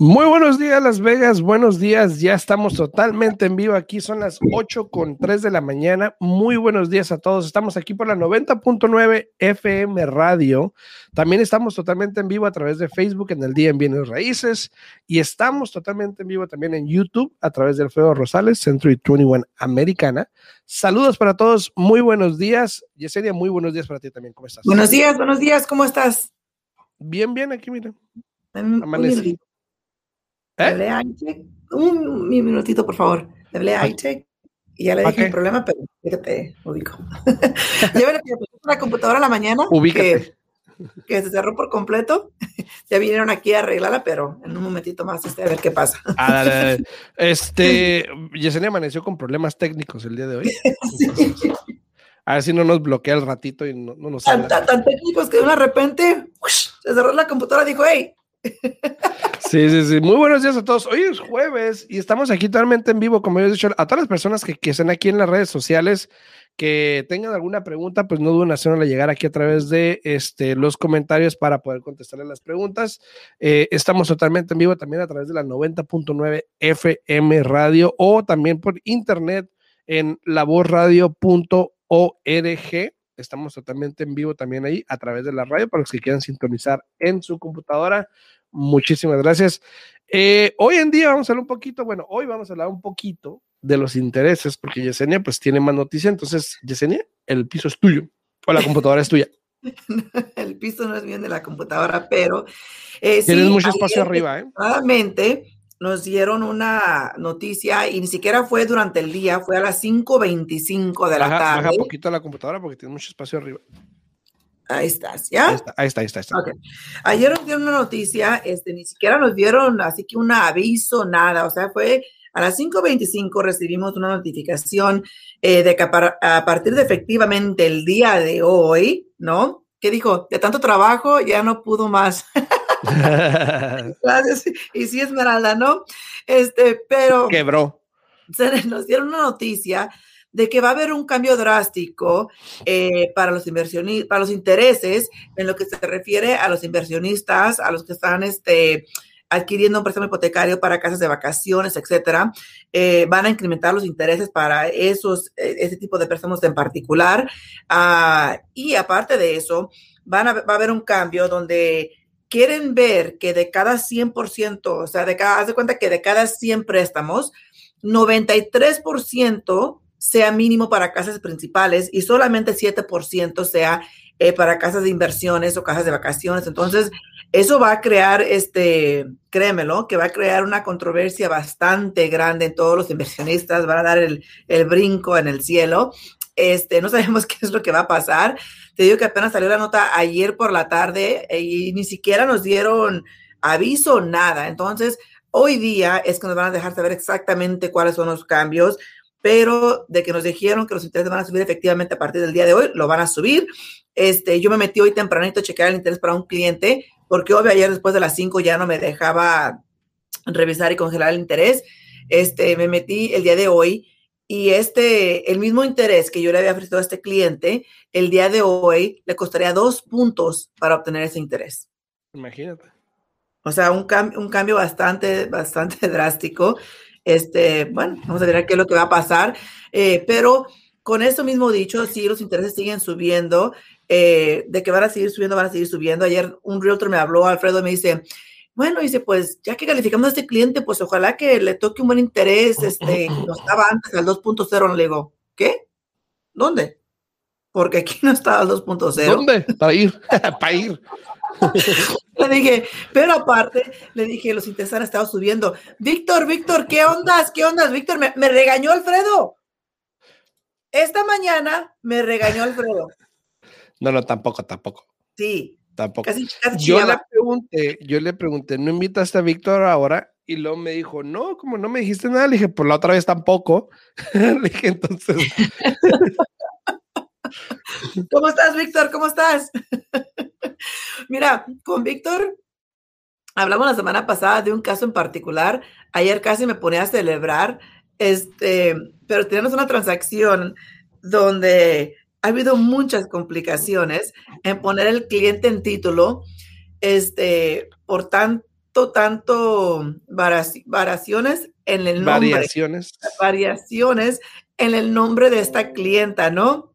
Muy buenos días, Las Vegas. Buenos días. Ya estamos totalmente en vivo aquí. Son las 8 con 3 de la mañana. Muy buenos días a todos. Estamos aquí por la 90.9 FM Radio. También estamos totalmente en vivo a través de Facebook en el Día en Bienes Raíces. Y estamos totalmente en vivo también en YouTube a través del Alfredo Rosales, Century 21 Americana. Saludos para todos. Muy buenos días. Yesenia, muy buenos días para ti también. ¿Cómo estás? Buenos días, buenos días. ¿Cómo estás? Bien, bien. Aquí, mira. Amanecí. ¿Eh? Un, minutito, por favor. Le hablé a iTech y ya le dije el problema, pero fíjate, ubico. Llévele la computadora a la mañana. Ubícate. Que, se cerró por completo. ya vinieron aquí a arreglarla, pero en un momentito más este, a ver qué pasa. Ah, este, Yesenia amaneció con problemas técnicos el día de hoy. A ver si no nos bloquea el ratito y no, nos tan, tan, técnicos que de repente se cerró la computadora y dijo, hey, Sí, sí, sí. Muy buenos días a todos. Hoy es jueves y estamos aquí totalmente en vivo, como yo he dicho, a todas las personas que, que estén aquí en las redes sociales, que tengan alguna pregunta, pues no duden en hacerla llegar aquí a través de este, los comentarios para poder contestarle las preguntas. Eh, estamos totalmente en vivo también a través de la 90.9 FM Radio o también por internet en lavozradio.org. Estamos totalmente en vivo también ahí a través de la radio para los que quieran sintonizar en su computadora. Muchísimas gracias. Eh, hoy en día vamos a hablar un poquito, bueno, hoy vamos a hablar un poquito de los intereses, porque Yesenia pues tiene más noticias. Entonces, Yesenia, el piso es tuyo o la computadora es tuya. el piso no es bien de la computadora, pero... Eh, Tienes mucho espacio arriba, ¿eh? nos dieron una noticia y ni siquiera fue durante el día, fue a las 5.25 de la tarde. Baja poquito la computadora porque tiene mucho espacio arriba. Ahí estás, ¿ya? Ahí está, ahí está, ahí está. Ayer nos dieron una noticia, este, ni siquiera nos dieron así que un aviso, nada, o sea, fue a las 5.25 recibimos una notificación eh, de que a, partir de efectivamente el día de hoy, ¿no? ¿Qué dijo? De tanto trabajo ya no pudo más. Gracias. Y sí, Esmeralda, ¿no? Este, pero... Quebró. Se nos dieron una noticia de que va a haber un cambio drástico eh, para los inversionistas, para los intereses en lo que se refiere a los inversionistas, a los que están este, adquiriendo un préstamo hipotecario para casas de vacaciones, etcétera, eh, van a incrementar los intereses para esos, eh, ese tipo de préstamos en particular. Ah, y aparte de eso, van a, va a haber un cambio donde quieren ver que de cada 100%, o sea, de cada, haz de cuenta que de cada 100 préstamos, 93% sea mínimo para casas principales y solamente 7% sea eh, para casas de inversiones o casas de vacaciones. Entonces, eso va a crear, este, créemelo, que va a crear una controversia bastante grande en todos los inversionistas, van a dar el, el brinco en el cielo. Este, no sabemos qué es lo que va a pasar. Te digo que apenas salió la nota ayer por la tarde eh, y ni siquiera nos dieron aviso, nada. Entonces, hoy día es que nos van a dejar saber exactamente cuáles son los cambios pero de que nos dijeron que los intereses van a subir efectivamente a partir del día de hoy, lo van a subir. Este, yo me metí hoy tempranito a chequear el interés para un cliente, porque obvio ayer después de las 5 ya no me dejaba revisar y congelar el interés. Este, me metí el día de hoy y este, el mismo interés que yo le había ofrecido a este cliente, el día de hoy le costaría dos puntos para obtener ese interés. Imagínate. O sea, un, un cambio bastante, bastante drástico. Este, bueno, vamos a ver qué es lo que va a pasar. Eh, pero con esto mismo dicho, si los intereses siguen subiendo, eh, de que van a seguir subiendo, van a seguir subiendo. Ayer un realtor me habló, Alfredo, me dice, bueno, dice, pues ya que calificamos a este cliente, pues ojalá que le toque un buen interés, este, no estaba antes al 2.0, le digo, ¿qué? ¿Dónde? Porque aquí no estaba al 2.0. ¿Dónde? Para ir, para ir. le dije, pero aparte, le dije, los intereses han estado subiendo. Víctor, Víctor, ¿qué ondas? ¿Qué ondas? Víctor, me, me regañó Alfredo. Esta mañana me regañó Alfredo. No, no, tampoco, tampoco. Sí. Tampoco. yo le pregunté, yo le pregunté, ¿no invitaste a Víctor ahora? Y luego me dijo, no, como no me dijiste nada, le dije, pues la otra vez tampoco. le dije, entonces. ¿Cómo estás, Víctor? ¿Cómo estás? Mira, con Víctor hablamos la semana pasada de un caso en particular. Ayer casi me ponía a celebrar, este, pero tenemos una transacción donde ha habido muchas complicaciones en poner el cliente en título, este, por tanto, tanto variaciones en el nombre. Variaciones. Variaciones en el nombre de esta clienta, ¿no?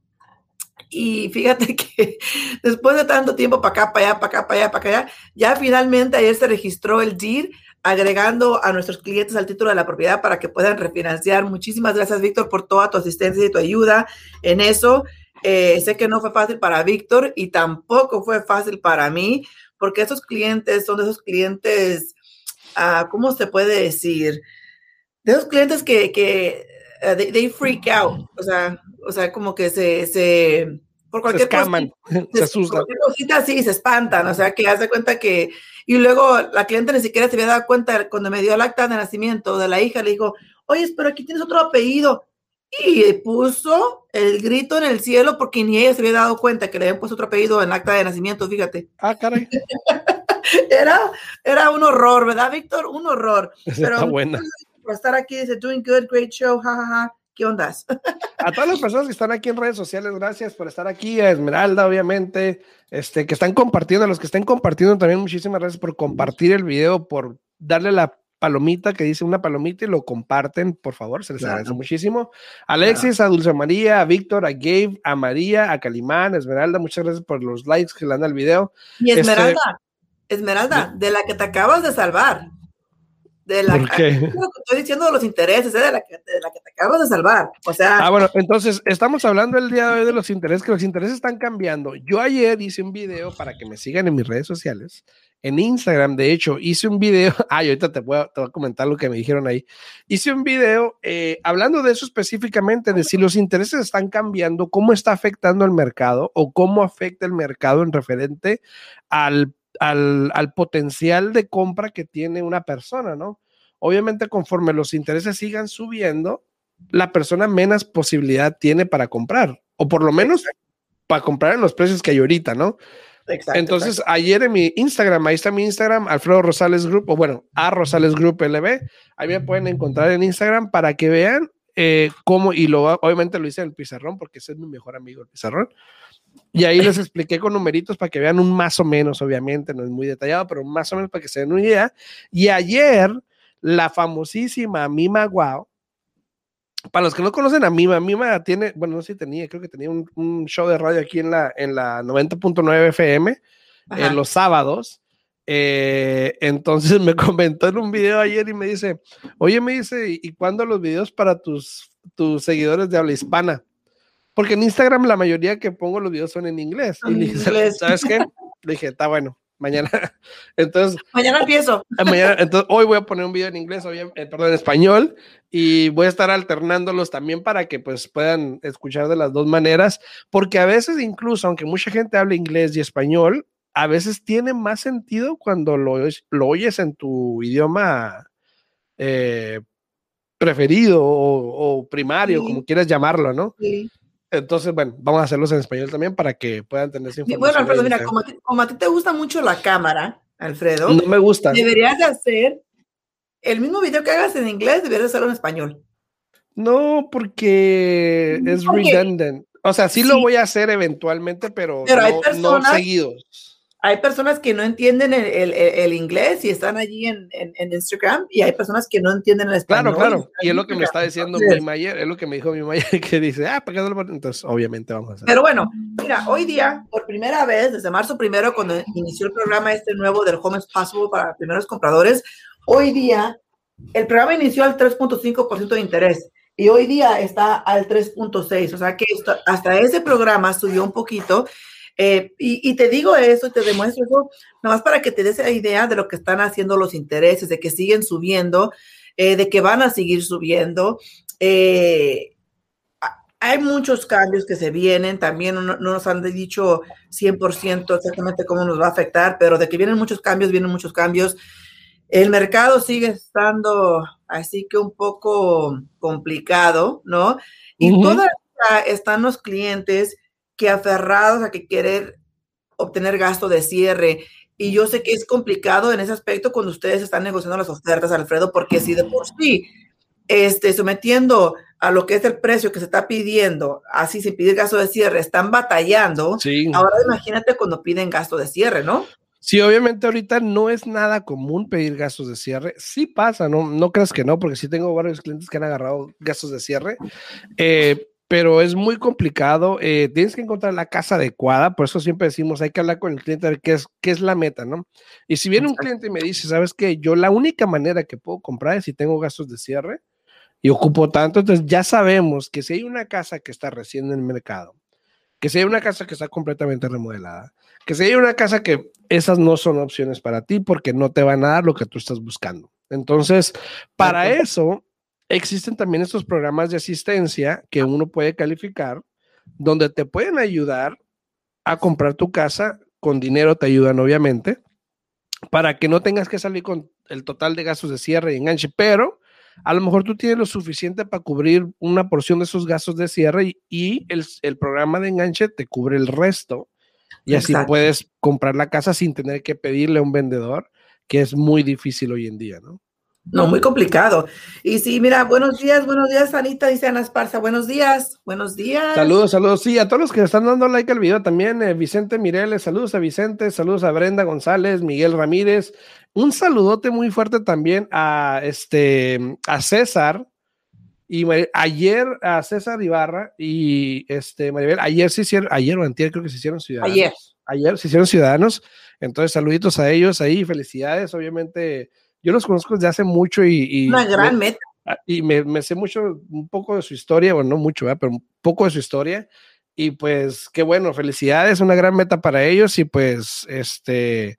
Y fíjate que después de tanto tiempo para acá, para allá, para acá, para allá, para allá, ya finalmente ayer se registró el DIR agregando a nuestros clientes al título de la propiedad para que puedan refinanciar. Muchísimas gracias, Víctor, por toda tu asistencia y tu ayuda en eso. Eh, sé que no fue fácil para Víctor y tampoco fue fácil para mí, porque esos clientes son de esos clientes, uh, ¿cómo se puede decir? De esos clientes que, que uh, they, freak out, o sea, o sea, como que se, se por cualquier se se, asustan. cosita sí, se espantan, o sea, que hace cuenta que, y luego la cliente ni siquiera se había dado cuenta cuando me dio el acta de nacimiento de la hija, le dijo, oye, pero aquí tienes otro apellido. Y puso el grito en el cielo porque ni ella se había dado cuenta que le habían puesto otro apellido en el acta de nacimiento, fíjate. Ah, caray. era, era un horror, ¿verdad, Víctor? Un horror. Pero Está buena. Por estar aquí, dice, doing good, great show, jajaja. Ja, ja. ¿Qué ondas? A todas las personas que están aquí en redes sociales, gracias por estar aquí. A Esmeralda, obviamente, este, que están compartiendo, a los que estén compartiendo también, muchísimas gracias por compartir el video, por darle la palomita que dice una palomita y lo comparten, por favor, se les agradece muchísimo. Alexis, a Dulce María, a Víctor, a Gabe, a María, a Calimán, Esmeralda, muchas gracias por los likes que le dan al video. Y este, Esmeralda, Esmeralda, de la que te acabas de salvar de la ¿Por qué? estoy diciendo de los intereses, ¿eh? de, la que, de, la que, te acabas de salvar. O sea. Ah, bueno, entonces estamos hablando el día de hoy de los intereses, que los intereses están cambiando. Yo ayer hice un video para que me sigan en mis redes sociales. En Instagram, de hecho, hice un video. Ay, ahorita te voy, a, te voy a comentar lo que me dijeron ahí. Hice un video eh, hablando de eso específicamente, de si los intereses están cambiando, cómo está afectando el mercado o cómo afecta el mercado en referente al al, al, potencial de compra que tiene una persona, ¿no? Obviamente, conforme los intereses sigan subiendo, la persona menos posibilidad tiene para comprar, o por lo menos para comprar en los precios que hay ahorita, ¿no? Exacto, Entonces, ayer en mi Instagram, ahí está mi Instagram, Alfredo Rosales Group, o bueno, a Rosales Group LB, ahí me pueden encontrar en Instagram para que vean eh, cómo, y lo, obviamente lo hice en el pizarrón, porque ese es mi mejor amigo, el pizarrón. Y ahí les expliqué con numeritos para que vean un más o menos, obviamente, no es muy detallado, pero más o menos para que se den una idea. Y ayer, la famosísima Mima Wow, para los que no conocen a Mima, Mima tiene, bueno, no sé si tenía, creo que tenía un, show de radio aquí en la, en la 90.9 FM en los sábados. Eh, entonces me comentó en un video ayer y me dice, oye, me dice, ¿y cuándo los videos para tus, tus seguidores de habla hispana? Porque en Instagram la mayoría que pongo los videos son en inglés. Y dije, ¿sabes qué? Le dije, está bueno, mañana. Entonces. Mañana empiezo. Mañana, entonces, hoy voy a poner un video en inglés, eh, perdón, en español, y voy a estar alternándolos también para que pues puedan escuchar de las dos maneras, porque a veces incluso, aunque mucha gente hable inglés y español, a veces tiene más sentido cuando lo, lo oyes en tu idioma eh, preferido o, primario, como quieras llamarlo, ¿no? Sí. Entonces, bueno, vamos a hacerlos en español también para que puedan tener esa información. Bueno, Alfredo, mira, como a, ti, te gusta mucho la cámara, Alfredo. No me gusta. Deberías de hacer el mismo video que hagas en inglés, deberías hacerlo en español. No, porque es redundant. O sea, sí, lo voy a hacer eventualmente, pero, no seguidos hay personas que no entienden el, inglés y están allí en, Instagram y hay personas que no entienden el español. Claro, claro. Y es lo que me está diciendo mi Mayer, es lo que me dijo mi Mayer, que dice, ah, ¿para qué no lo Entonces, obviamente vamos a hacer. Pero bueno, mira, hoy día, por primera vez, desde marzo primero, cuando inició el programa este nuevo del Home is Possible para primeros compradores, hoy día el programa inició al 3.5% de interés y hoy día está al 3.6%. O sea que hasta ese programa subió un poquito eh, y, te digo eso y te demuestro eso, nomás para que te des la idea de lo que están haciendo los intereses, de que siguen subiendo, eh, de que van a seguir subiendo. Eh, hay muchos cambios que se vienen, también no, nos han dicho 100% exactamente cómo nos va a afectar, pero de que vienen muchos cambios, vienen muchos cambios. el mercado sigue estando así que un poco complicado, ¿no? Y todavía están los clientes que aferrados a que querer obtener gasto de cierre. Y yo sé que es complicado en ese aspecto cuando ustedes están negociando las ofertas, Alfredo, porque si de por sí, este, sometiendo a lo que es el precio que se está pidiendo, así sin pedir gasto de cierre, están batallando. Ahora imagínate cuando piden gasto de cierre, ¿no? Sí, obviamente ahorita no es nada común pedir gastos de cierre. Sí pasa, no, no creas que no, porque sí tengo varios clientes que han agarrado gastos de cierre, eh, pero es muy complicado. Eh, tienes que encontrar la casa adecuada, por eso siempre decimos, hay que hablar con el cliente a ver qué es, qué es la meta, ¿no? Y si viene un cliente y me dice, ¿sabes qué? Yo la única manera que puedo comprar es si tengo gastos de cierre y ocupo tanto, entonces ya sabemos que si hay una casa que está recién en el mercado, que si hay una casa que está completamente remodelada, que si hay una casa que esas no son opciones para ti porque no te van a dar lo que tú estás buscando. Entonces, para eso existen también estos programas de asistencia que uno puede calificar, donde te pueden ayudar a comprar tu casa, con dinero te ayudan obviamente, para que no tengas que salir con el total de gastos de cierre y enganche, pero a lo mejor tú tienes lo suficiente para cubrir una porción de esos gastos de cierre y, el, el, programa de enganche te cubre el resto y así puedes comprar la casa sin tener que pedirle a un vendedor, que es muy difícil hoy en día, ¿no? No, muy complicado. Y sí, mira, buenos días, buenos días, Anita, dice Ana Esparza, buenos días, buenos días. Saludos, saludos, sí, a todos los que están dando like al video también, eh, Vicente Mireles, saludos a Vicente, saludos a Brenda González, Miguel Ramírez, un saludote muy fuerte también a, este, a César, y ayer a César Ibarra y este Maribel, ayer se hicieron, ayer o antier creo que se hicieron ciudadanos. Ayer. Ayer se hicieron ciudadanos. Entonces, saluditos a ellos ahí, felicidades. Obviamente, yo los conozco desde hace mucho y. Una gran meta. Ah, y me, sé mucho, un poco de su historia, bueno, no mucho, pero un poco de su historia. Y pues, qué bueno, felicidades, una gran meta para ellos y pues, este,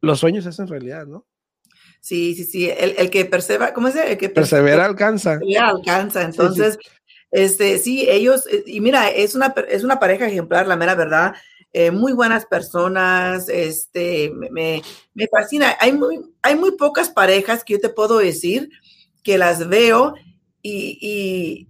los sueños es en realidad, ¿no? Sí, sí, sí. El, que persevera, ¿cómo es? El que persevera, alcanza. Persevera, alcanza. Entonces, este, sí, ellos, eh, y mira, es una, es una pareja ejemplar, la mera verdad. Eh, muy buenas personas, este, me, me, fascina. Hay muy, hay muy pocas parejas que yo te puedo decir que las veo y, y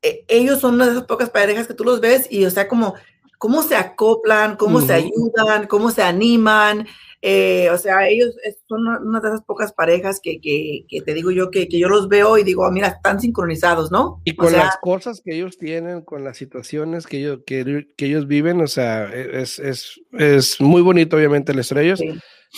eh, ellos son una de esas pocas parejas que tú los ves y, o sea, como, cómo se acoplan, cómo se ayudan, cómo se animan. Eh, o sea, ellos son una de esas pocas parejas que, que, que te digo yo que, que, yo los veo y digo, mira, están sincronizados, ¿no? Y con las cosas que ellos tienen, con las situaciones que ellos, que, ellos viven, o sea, es, es, es, muy bonito, obviamente, el estrellos.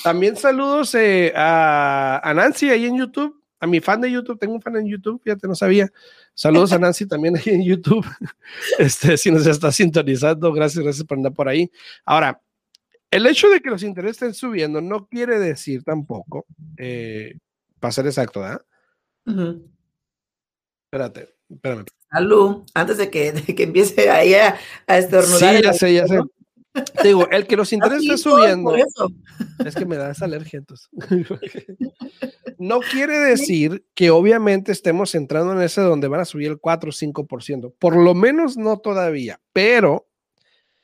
También saludos eh, a, a, Nancy ahí en YouTube, a mi fan de YouTube, tengo un fan en YouTube, fíjate, no sabía. Saludos a Nancy también ahí en YouTube. Este, si nos está sintonizando, gracias, gracias por andar por ahí. Ahora, el hecho de que los intereses estén subiendo no quiere decir tampoco, eh, para ser exacto, ¿verdad? Espérate, espérame. Salud, antes de que, que empiece ahí a, estornudar. Sí, ya sé, ya sé. Te digo, el que los intereses estén subiendo. Es que me da esa alergia, entonces. no quiere decir que obviamente estemos entrando en ese donde van a subir el 4 o 5%. Por lo menos no todavía, pero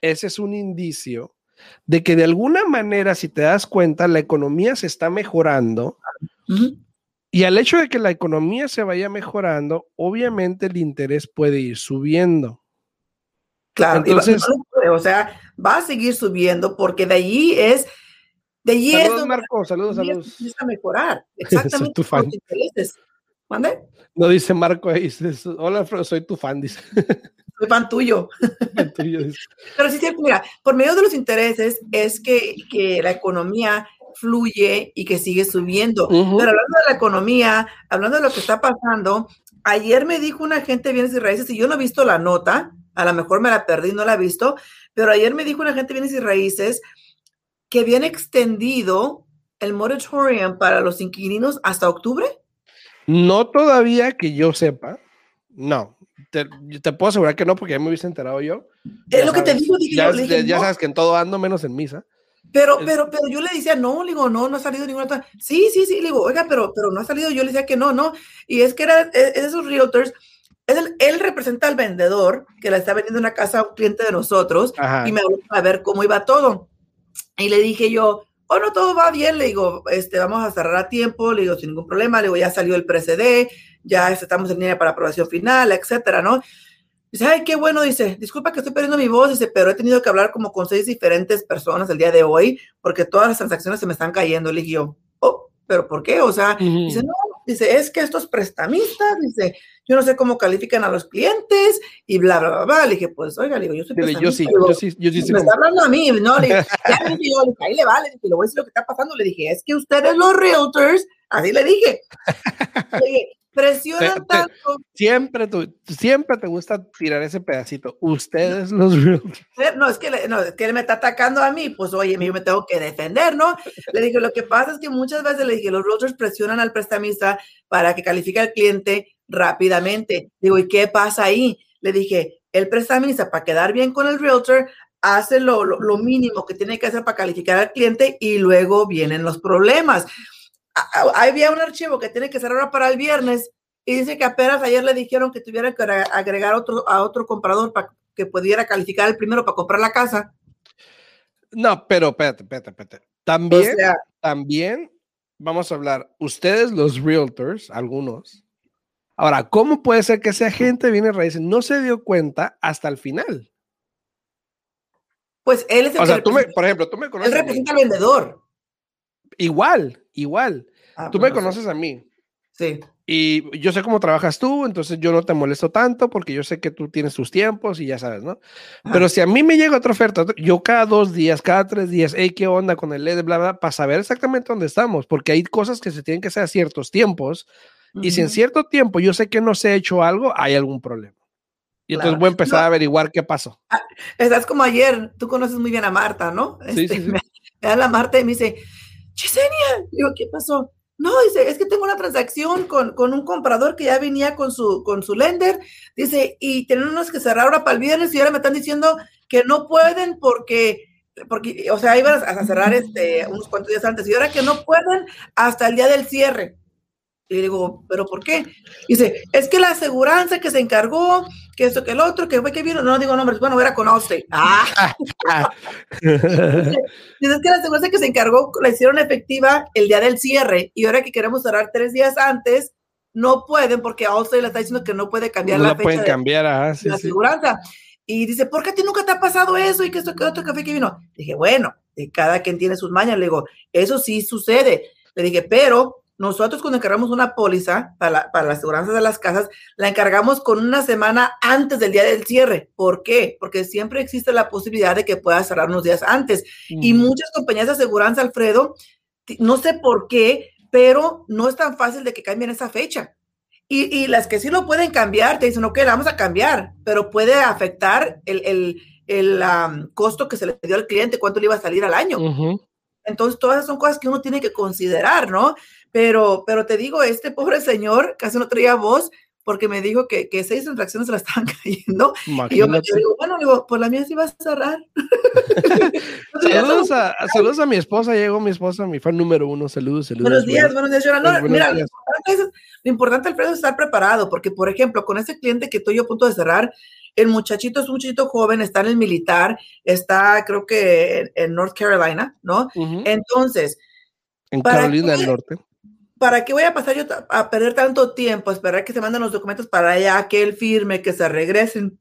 ese es un indicio de que de alguna manera, si te das cuenta, la economía se está mejorando. Y al hecho de que la economía se vaya mejorando, obviamente el interés puede ir subiendo. Claro, Entonces, o sea, va a seguir subiendo porque de allí es, de allí saludos, Marco, saludos, saludos. a mejorar. Exactamente. tu fan. No dice Marco ahí, hola, soy tu fan, dice. Soy fan tuyo. Pero sí, cierto, mira, por medio de los intereses es que, que la economía fluye y que sigue subiendo. Pero hablando de la economía, hablando de lo que está pasando, ayer me dijo una gente de bienes y raíces, y yo no he visto la nota, a lo mejor me la perdí, no la he visto, pero ayer me dijo una gente de bienes y raíces que habían extendido el moratorium para los inquilinos hasta octubre. No todavía que yo sepa, no, te, te, puedo asegurar que no, porque ya me hubiese enterado yo. Es lo que te digo, ya, ya sabes que en todo ando menos en misa. Pero, pero, pero yo le decía, no, le digo, no, no ha salido ninguna otra. Sí, sí, sí, le digo, oiga, pero, pero no ha salido. Yo le decía que no, no. Y es que era, es, esos realtors, es él representa al vendedor que le está vendiendo una casa a un cliente de nosotros y me habló a ver cómo iba todo. Y le dije yo, oh, no, todo va bien, le digo, este, vamos a cerrar a tiempo, le digo, sin ningún problema, le digo, ya salió el precedé, ya estamos en línea para aprobación final, etcétera, ¿no? Dice, ay, qué bueno, dice, disculpa que estoy perdiendo mi voz, dice, pero he tenido que hablar como con seis diferentes personas el día de hoy, porque todas las transacciones se me están cayendo. Le dije yo, oh, pero ¿por qué? O sea, dice, no, dice, es que estos prestamistas, dice, yo no sé cómo califican a los clientes y bla, bla, bla, bla. Le dije, pues, oiga, le digo, yo soy prestamista. Yo sí, yo sí, yo sí. Me está hablando a mí, ¿no? Le dije, ya le dije, ahí le vale, le dije, le voy a decir lo que está pasando. Le dije, es que ustedes los realtors, así le dije. Le dije, presionan tanto. Siempre, tú, siempre te gusta tirar ese pedacito. Ustedes los realtors. No, es que, no, es que él me está atacando a mí, pues oye, yo me tengo que defender, ¿no? Le dije, lo que pasa es que muchas veces le dije, los realtors presionan al prestamista para que califique al cliente rápidamente. Digo, ¿y qué pasa ahí? Le dije, el prestamista para quedar bien con el realtor hace lo, lo, lo mínimo que tiene que hacer para calificar al cliente y luego vienen los problemas había un archivo que tiene que ser ahora para el viernes y dice que apenas ayer le dijeron que tuviera que agregar otro, a otro comprador para que pudiera calificar el primero para comprar la casa. No, pero espérate, espérate, espérate. También, también vamos a hablar, ustedes los realtors, algunos. Ahora, ¿cómo puede ser que ese agente viene raíces no se dio cuenta hasta el final? Pues él es el o sea, tú me, por ejemplo, tú me conoces. Él representa al vendedor. Igual, igual. Ah, tú pues me conoces a mí. Sí. Y yo sé cómo trabajas tú, entonces yo no te molesto tanto porque yo sé que tú tienes tus tiempos y ya sabes, ¿no? Pero si a mí me llega otra oferta, yo cada dos días, cada tres días, hey, ¿qué onda con el LED, bla, bla, para saber exactamente dónde estamos? Porque hay cosas que se tienen que hacer a ciertos tiempos. Y si en cierto tiempo yo sé que no se ha hecho algo, hay algún problema. Y entonces voy a empezar a averiguar qué pasó. Ah, estás como ayer, tú conoces muy bien a Marta, ¿no? Sí, sí, este, Me, da la Marta y me dice, Chisenia, digo, ¿qué pasó? No, dice, es que tengo una transacción con, con, un comprador que ya venía con su, con su lender, dice, y tenemos que cerrar ahora para el viernes y ahora me están diciendo que no pueden porque, porque o sea, iban a cerrar este, unos cuantos días antes y ahora que no pueden hasta el día del cierre. Y digo, ¿pero por qué? Dice, es que la aseguranza que se encargó, que esto, que el otro, que fue que vino, no digo nombres, bueno, era con Allstate. Ah. Dice, es que la aseguranza que se encargó la hicieron efectiva el día del cierre y ahora que queremos cerrar tres días antes, no pueden porque Allstate le está diciendo que no puede cambiar no la, la fecha pueden de, cambiar, ah, de la aseguranza. Y dice, ¿por qué a ti nunca te ha pasado eso? Y que esto, que otro, que fue que vino. Dije, bueno, cada quien tiene sus mañas. Le digo, eso sí sucede. Le dije, pero nosotros cuando encargamos una póliza para la, para la aseguranza de las casas, la encargamos con una semana antes del día del cierre. ¿Por qué? Porque siempre existe la posibilidad de que pueda cerrar unos días antes. Mm. Y muchas compañías de aseguranza, Alfredo, no sé por qué, pero no es tan fácil de que cambien esa fecha. Y, y las que sí lo pueden cambiar, te dicen, ok, la vamos a cambiar, pero puede afectar el, el, el um, costo que se le dio al cliente, cuánto le iba a salir al año. Uh -huh. Entonces, todas son cosas que uno tiene que considerar, ¿no? Pero, pero te digo, este pobre señor casi no traía voz porque me dijo que, que seis transacciones se la estaban cayendo. Imagínate. Y yo me digo, bueno, digo, por la mía sí vas a cerrar. saludos, a, saludos a mi esposa, llegó mi esposa, mi fan número uno, saludos, saludos. Buenos días, buenos días. No, mira, días. Lo, importante es, lo importante, Alfredo, es estar preparado, porque, por ejemplo, con ese cliente que estoy yo a punto de cerrar, el muchachito es un muchachito joven, está en el militar, está, creo que en, en North Carolina, ¿no? Uh -huh. Entonces. En Carolina del Norte. ¿Para qué voy a pasar yo a perder tanto tiempo, esperar que se manden los documentos para allá, que él firme, que se regresen?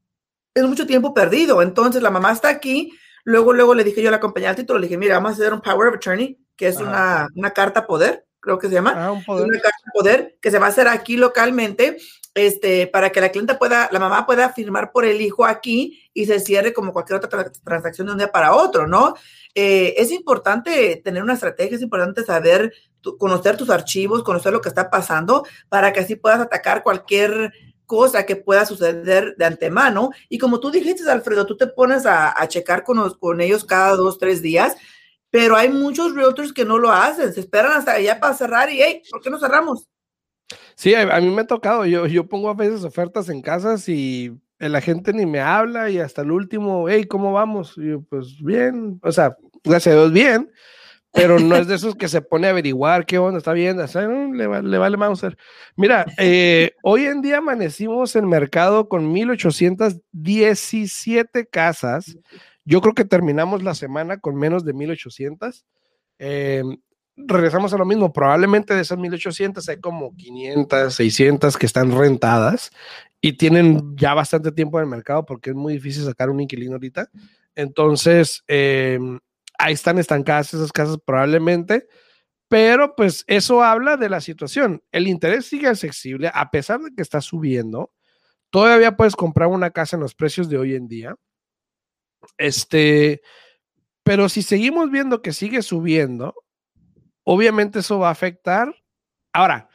Es mucho tiempo perdido. Entonces la mamá está aquí. Luego, luego le dije yo a la compañía del título, le dije, mira, vamos a hacer un power of attorney, que es una, una, carta poder, creo que se llama. Ah, un poder. Una carta poder que se va a hacer aquí localmente, este, para que la clienta pueda, la mamá pueda firmar por el hijo aquí y se cierre como cualquier otra tra transacción de un día para otro, ¿no? Eh, es importante tener una estrategia, es importante saber, conocer tus archivos, conocer lo que está pasando, para que así puedas atacar cualquier cosa que pueda suceder de antemano. Y como tú dijiste, Alfredo, tú te pones a, a checar con, los, con ellos cada dos, tres días, pero hay muchos realtors que no lo hacen, se esperan hasta allá para cerrar y, hey, ¿por qué no cerramos? Sí, a, mí me ha tocado, yo, yo pongo a veces ofertas en casas y la gente ni me habla y hasta el último, hey, ¿cómo vamos? Y yo, pues bien, o sea, gracias a Dios bien, pero no es de esos que se pone a averiguar qué onda, está bien, o sea, no, le, le, vale Mauser. Mira, eh, hoy en día amanecimos en mercado con 1817 casas. Yo creo que terminamos la semana con menos de 1800. Eh, regresamos a lo mismo, probablemente de esas 1800 hay como 500, 600 que están rentadas y tienen ya bastante tiempo en el mercado porque es muy difícil sacar un inquilino ahorita. Entonces, eh, ahí están estancadas esas casas probablemente, pero pues eso habla de la situación. El interés sigue accesible a pesar de que está subiendo. Todavía puedes comprar una casa en los precios de hoy en día. Este, pero si seguimos viendo que sigue subiendo, obviamente eso va a afectar. Ahora,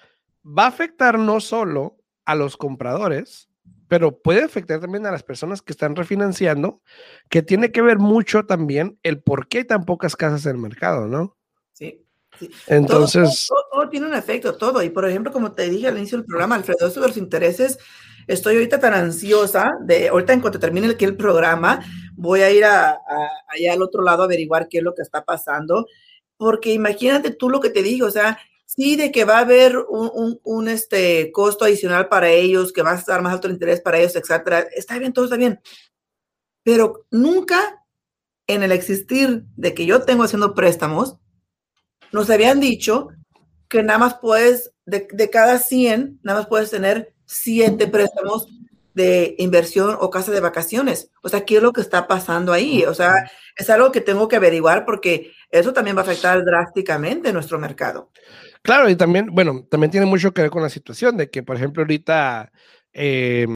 va a afectar no solo a los compradores, pero puede afectar también a las personas que están refinanciando, que tiene que ver mucho también el por qué hay tan pocas casas en el mercado, ¿no? Sí. sí. Entonces. Todo, todo, todo, tiene un efecto, todo. Y por ejemplo, como te dije al inicio del programa, Alfredo, esto de los intereses, estoy ahorita tan ansiosa de, ahorita en cuanto termine aquí el programa, voy a ir a, a, allá al otro lado a averiguar qué es lo que está pasando porque imagínate tú lo que te digo, o sea, sí de que va a haber un, un, un, este, costo adicional para ellos, que va a estar más alto el interés para ellos, etcétera. Está bien, todo está bien. Pero nunca en el existir de que yo tengo haciendo préstamos, nos habían dicho que nada más puedes, de, de cada 100, nada más puedes tener 7 préstamos de inversión o casa de vacaciones. O sea, ¿qué es lo que está pasando ahí? O sea, es algo que tengo que averiguar porque eso también va a afectar drásticamente nuestro mercado. Claro, y también, bueno, también tiene mucho que ver con la situación de que, por ejemplo, ahorita eh,